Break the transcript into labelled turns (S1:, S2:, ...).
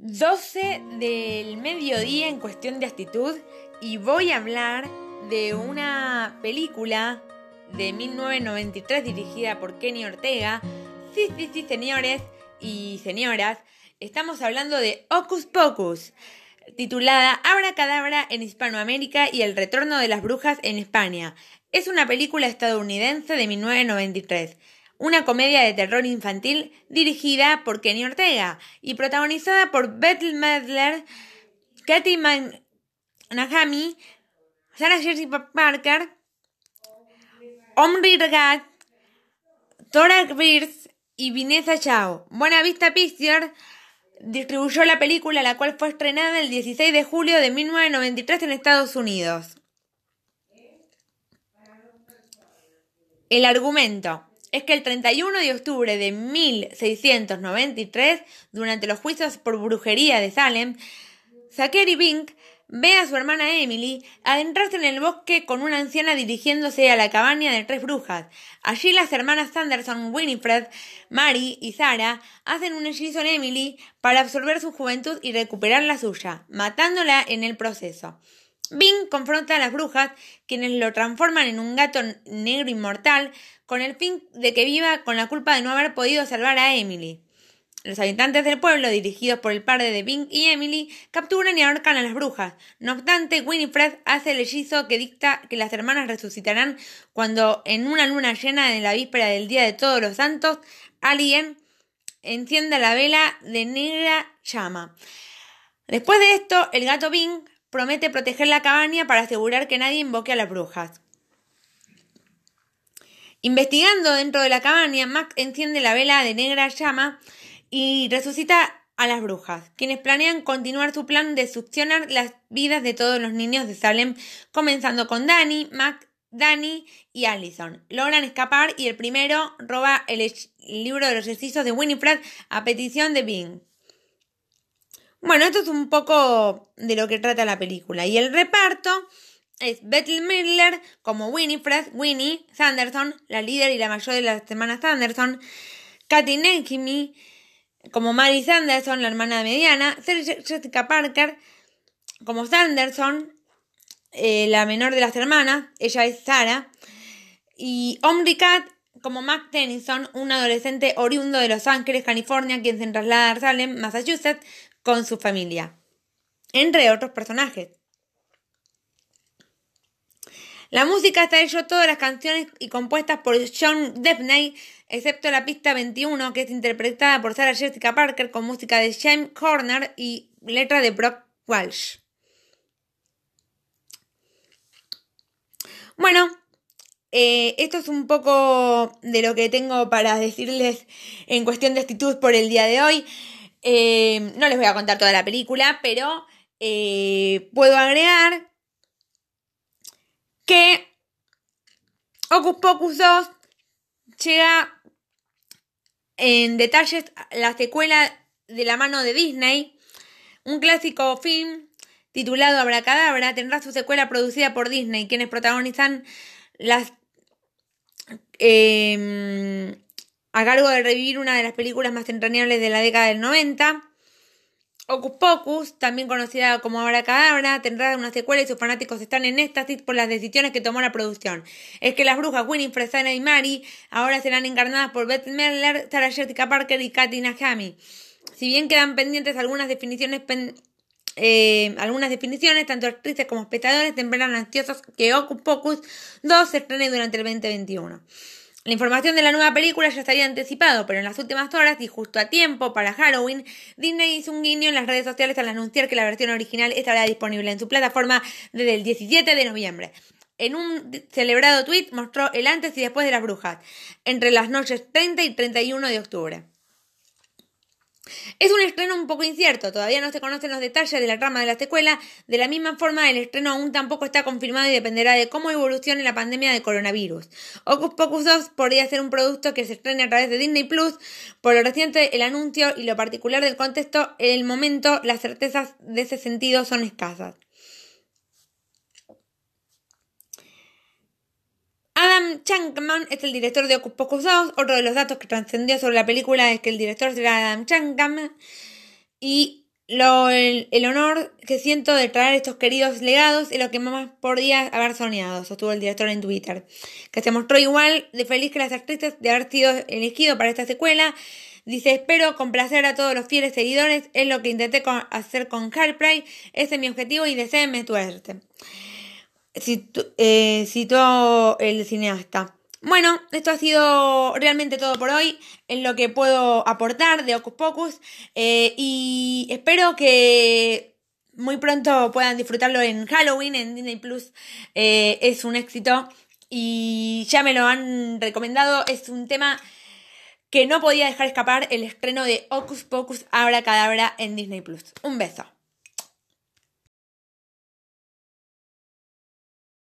S1: 12 del mediodía en cuestión de actitud y voy a hablar de una película de 1993 dirigida por Kenny Ortega. Sí, sí, sí, señores y señoras, estamos hablando de Hocus Pocus, titulada Abra Cadabra en Hispanoamérica y El Retorno de las Brujas en España. Es una película estadounidense de 1993 una comedia de terror infantil dirigida por Kenny Ortega y protagonizada por Bethel Medler, Katy McNahamy, Sarah Jessica Parker, Omri Regat, Tora y Vanessa Chao. Buena Vista Pictures distribuyó la película, la cual fue estrenada el 16 de julio de 1993 en Estados Unidos. El argumento es que el 31 de octubre de 1693, durante los juicios por brujería de Salem, Zachary Bink ve a su hermana Emily adentrarse en el bosque con una anciana dirigiéndose a la cabaña de tres brujas. Allí las hermanas Sanderson, Winifred, Mary y Sarah hacen un hechizo en Emily para absorber su juventud y recuperar la suya, matándola en el proceso. Bing confronta a las brujas, quienes lo transforman en un gato negro inmortal, con el fin de que viva con la culpa de no haber podido salvar a Emily. Los habitantes del pueblo, dirigidos por el padre de Bing y Emily, capturan y ahorcan a las brujas. No obstante, Winifred hace el hechizo que dicta que las hermanas resucitarán cuando, en una luna llena de la víspera del Día de Todos los Santos, alguien encienda la vela de negra llama. Después de esto, el gato Bing promete proteger la cabaña para asegurar que nadie invoque a las brujas. Investigando dentro de la cabaña, Max enciende la vela de negra llama y resucita a las brujas, quienes planean continuar su plan de succionar las vidas de todos los niños de Salem, comenzando con Danny, Max, Danny y Allison. Logran escapar y el primero roba el libro de los hechizos de Winifred a petición de Bing. Bueno, esto es un poco de lo que trata la película. Y el reparto es Bethel Miller como Winifred, Winnie Sanderson, la líder y la mayor de las hermanas Sanderson, Katy Nenkimi como Mary Sanderson, la hermana mediana, Jessica Parker como Sanderson, eh, la menor de las hermanas, ella es Sarah, y Omri Cat como Mac Tennyson, un adolescente oriundo de Los Ángeles, California, quien se traslada a Salem, Massachusetts, con su familia, entre otros personajes. La música está hecho todas las canciones y compuestas por John Debney, excepto la pista 21, que es interpretada por Sarah Jessica Parker con música de James Corner y letra de Brock Walsh. Bueno, eh, esto es un poco de lo que tengo para decirles en cuestión de actitud por el día de hoy. Eh, no les voy a contar toda la película, pero eh, puedo agregar que Ocus Pocus 2 llega en detalles la secuela de la mano de Disney. Un clásico film titulado Abracadabra tendrá su secuela producida por Disney, quienes protagonizan las eh, a cargo de revivir una de las películas más entrañables de la década del 90. Ocus Pocus, también conocida como Abracadabra, tendrá una secuela y sus fanáticos están en éxtasis por las decisiones que tomó la producción. Es que las brujas Winifred, Sana y Mary ahora serán encarnadas por Beth Merler, Sarah Jessica Parker y Katy Nahami. Si bien quedan pendientes algunas definiciones, eh, algunas definiciones, tanto actrices como espectadores tendrán ansiosos que Ocus Pocus 2 se estrene durante el 2021. La información de la nueva película ya estaría anticipado, pero en las últimas horas y justo a tiempo para Halloween, Disney hizo un guiño en las redes sociales al anunciar que la versión original estará disponible en su plataforma desde el 17 de noviembre. En un celebrado tweet mostró el antes y después de las brujas, entre las noches 30 y 31 de octubre. Es un estreno un poco incierto, todavía no se conocen los detalles de la trama de la secuela, de la misma forma el estreno aún tampoco está confirmado y dependerá de cómo evolucione la pandemia de coronavirus. Ocus Pocus 2 podría ser un producto que se estrene a través de Disney Plus, por lo reciente el anuncio y lo particular del contexto, en el momento las certezas de ese sentido son escasas. Adam Chankman es el director de Pocus 2. Otro de los datos que trascendió sobre la película es que el director será Adam Chankman. Y lo, el, honor que siento de traer estos queridos legados es lo que más podía haber soñado, sostuvo el director en Twitter, que se mostró igual de feliz que las actrices de haber sido elegido para esta secuela. Dice, espero complacer a todos los fieles seguidores, es lo que intenté hacer con Harprey, ese es mi objetivo y deseenme suerte. Eh, citó el cineasta. Bueno, esto ha sido realmente todo por hoy, en lo que puedo aportar de Ocus Pocus eh, y espero que muy pronto puedan disfrutarlo en Halloween, en Disney Plus. Eh, es un éxito y ya me lo han recomendado, es un tema que no podía dejar escapar el estreno de Ocus Pocus Abra Cadabra en Disney Plus. Un beso.